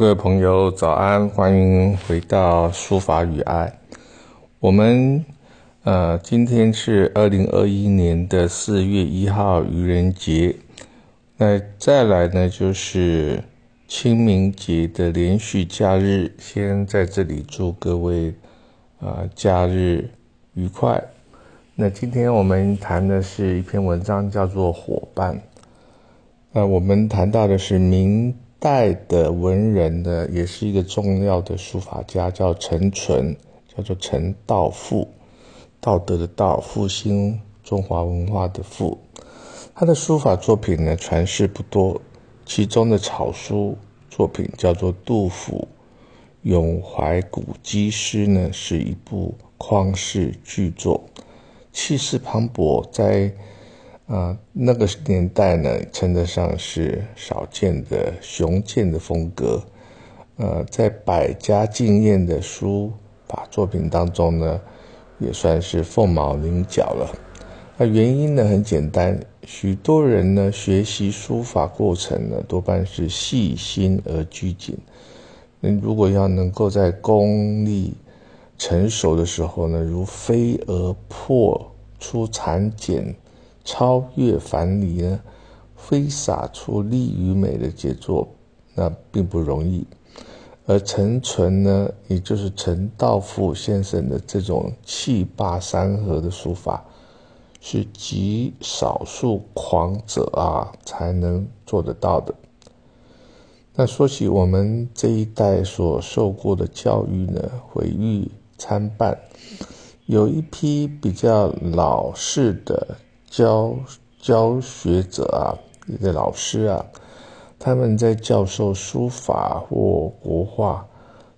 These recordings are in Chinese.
各位朋友，早安！欢迎回到书法与爱。我们呃，今天是二零二一年的四月一号，愚人节。那再来呢，就是清明节的连续假日。先在这里祝各位啊，假日愉快。那今天我们谈的是一篇文章，叫做《伙伴》。那我们谈到的是明。代的文人呢，也是一个重要的书法家，叫陈纯，叫做陈道复，道德的道，复兴中华文化的复。他的书法作品呢，传世不多，其中的草书作品叫做杜甫《咏怀古迹诗》呢，是一部旷世巨作，气势磅礴，在。啊，那个年代呢，称得上是少见的雄健的风格。呃，在百家竞艳的书法作品当中呢，也算是凤毛麟角了。那原因呢，很简单，许多人呢学习书法过程呢，多半是细心而拘谨。那如果要能够在功力成熟的时候呢，如飞蛾破出蚕茧。超越凡离呢，挥洒出力与美的杰作，那并不容易。而陈淳呢，也就是陈道富先生的这种气霸山河的书法，是极少数狂者啊才能做得到的。那说起我们这一代所受过的教育呢，毁誉参半，有一批比较老式的。教教学者啊，一个老师啊，他们在教授书法或国画，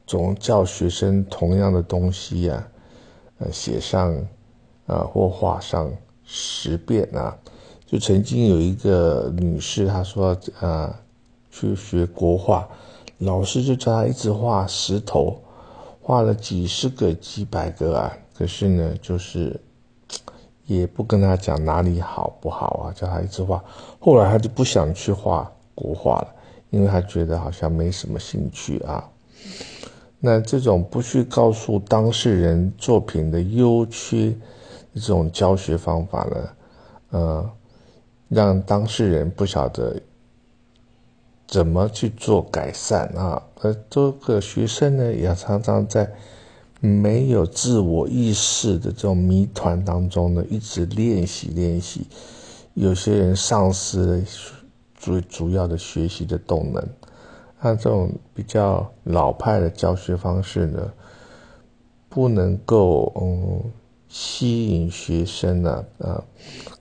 总教学生同样的东西呀，呃，写上啊或画上十遍啊。就曾经有一个女士，她说啊，去学国画，老师就叫她一直画石头，画了几十个、几百个啊，可是呢，就是。也不跟他讲哪里好不好啊，叫他一直画。后来他就不想去画国画了，因为他觉得好像没什么兴趣啊。那这种不去告诉当事人作品的优缺，这种教学方法呢，呃，让当事人不晓得怎么去做改善啊。而这个学生呢，也常常在。没有自我意识的这种谜团当中呢，一直练习练习，有些人丧失了最主要的学习的动能。那这种比较老派的教学方式呢，不能够嗯吸引学生呢，呃，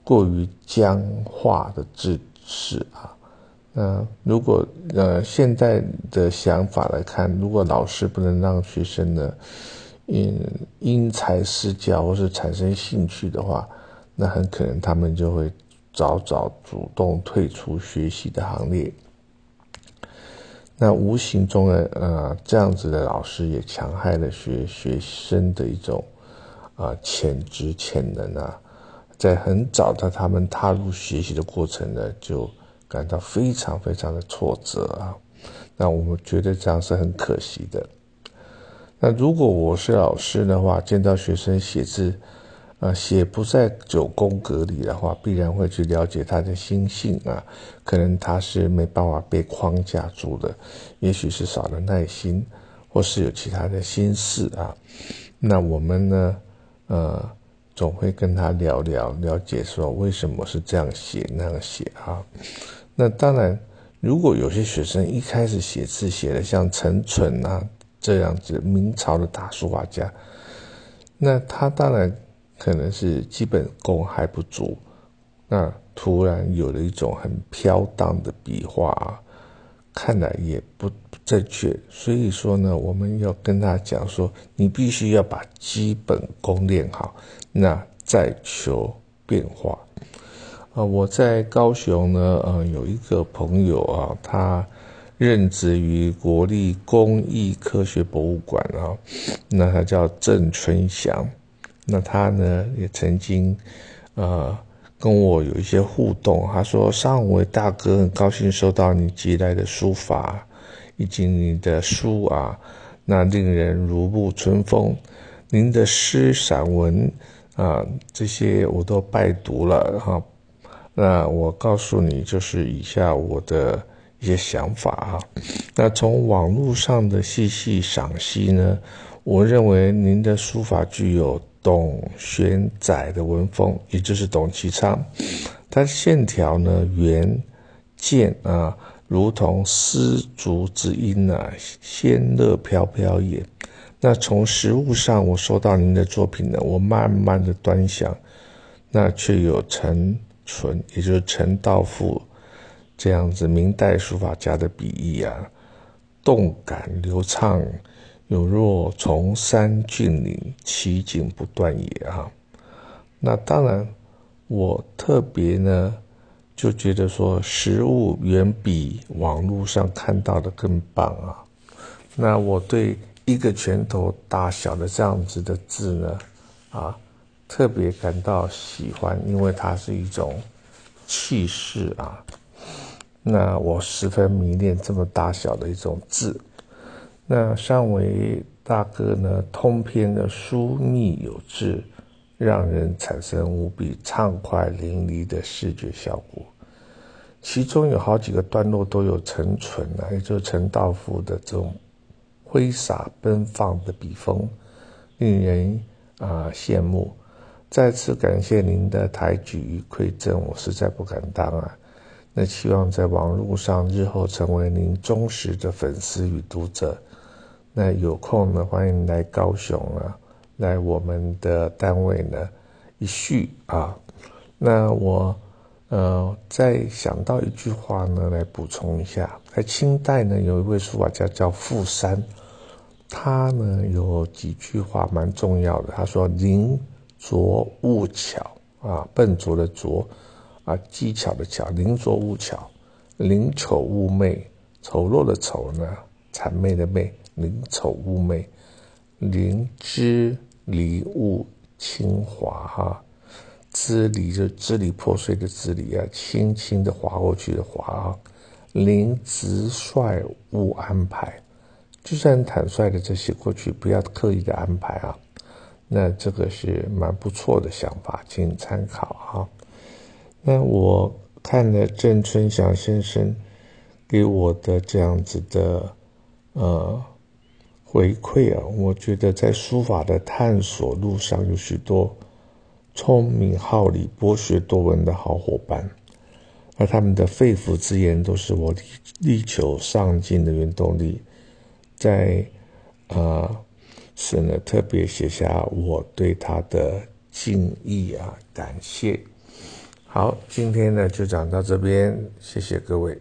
过于僵化的知识啊。那如果呃现在的想法来看，如果老师不能让学生呢，因因材施教，或是产生兴趣的话，那很可能他们就会早早主动退出学习的行列。那无形中呢，呃，这样子的老师也强害了学学生的一种啊潜质潜能啊，在很早的他们踏入学习的过程呢，就感到非常非常的挫折啊。那我们觉得这样是很可惜的。那如果我是老师的话，见到学生写字，呃，写不在九宫格里的话，必然会去了解他的心性啊。可能他是没办法被框架住的，也许是少了耐心，或是有其他的心事啊。那我们呢，呃，总会跟他聊聊，了解说为什么是这样写那样写啊。那当然，如果有些学生一开始写字写的像陈蠢啊。这样子，明朝的大书法家，那他当然可能是基本功还不足，那突然有了一种很飘荡的笔画，看来也不正确。所以说呢，我们要跟他讲说，你必须要把基本功练好，那再求变化。啊，我在高雄呢，呃，有一个朋友啊，他。任职于国立工艺科学博物馆啊，那他叫郑春祥，那他呢也曾经，呃，跟我有一些互动。他说：“上回大哥很高兴收到你寄来的书法，以及你的书啊，那令人如沐春风。您的诗、散文啊，这些我都拜读了哈。那我告诉你，就是以下我的一些想法啊。那从网络上的细细赏析呢，我认为您的书法具有董玄载的文风，也就是董其昌。它线条呢圆健啊，如同丝竹之音啊，仙乐飘飘也。那从实物上，我收到您的作品呢，我慢慢的端详，那却有陈纯，也就是陈道富这样子明代书法家的笔意啊，动感流畅，有若崇山峻岭，奇景不断也啊。那当然。我特别呢，就觉得说实物远比网络上看到的更棒啊。那我对一个拳头大小的这样子的字呢，啊，特别感到喜欢，因为它是一种气势啊。那我十分迷恋这么大小的一种字。那上为大哥呢，通篇的疏密有致。让人产生无比畅快淋漓的视觉效果，其中有好几个段落都有陈纯啊，也就是陈道夫的这种挥洒奔放的笔锋，令人啊羡慕。再次感谢您的抬举与馈赠，我实在不敢当啊。那希望在网络上日后成为您忠实的粉丝与读者。那有空呢，欢迎来高雄啊。来我们的单位呢，一叙啊，那我呃再想到一句话呢，来补充一下，在清代呢，有一位书法家叫傅山，他呢有几句话蛮重要的，他说：“宁拙勿巧啊，笨拙的拙啊，技巧的巧，灵拙勿巧，灵丑勿媚，丑陋的丑呢，谄媚的媚，灵丑勿媚。”灵芝离物轻滑哈，支离就支离破碎的支离啊，轻轻的滑过去的滑啊。灵直率勿安排，就算坦率的这些过去，不要刻意的安排啊。那这个是蛮不错的想法，请参考哈。那我看了郑春祥先生给我的这样子的呃。回馈啊，我觉得在书法的探索路上有许多聪明好礼、博学多闻的好伙伴，而他们的肺腑之言都是我力力求上进的原动力。在啊，是呢，特别写下我对他的敬意啊，感谢。好，今天呢就讲到这边，谢谢各位。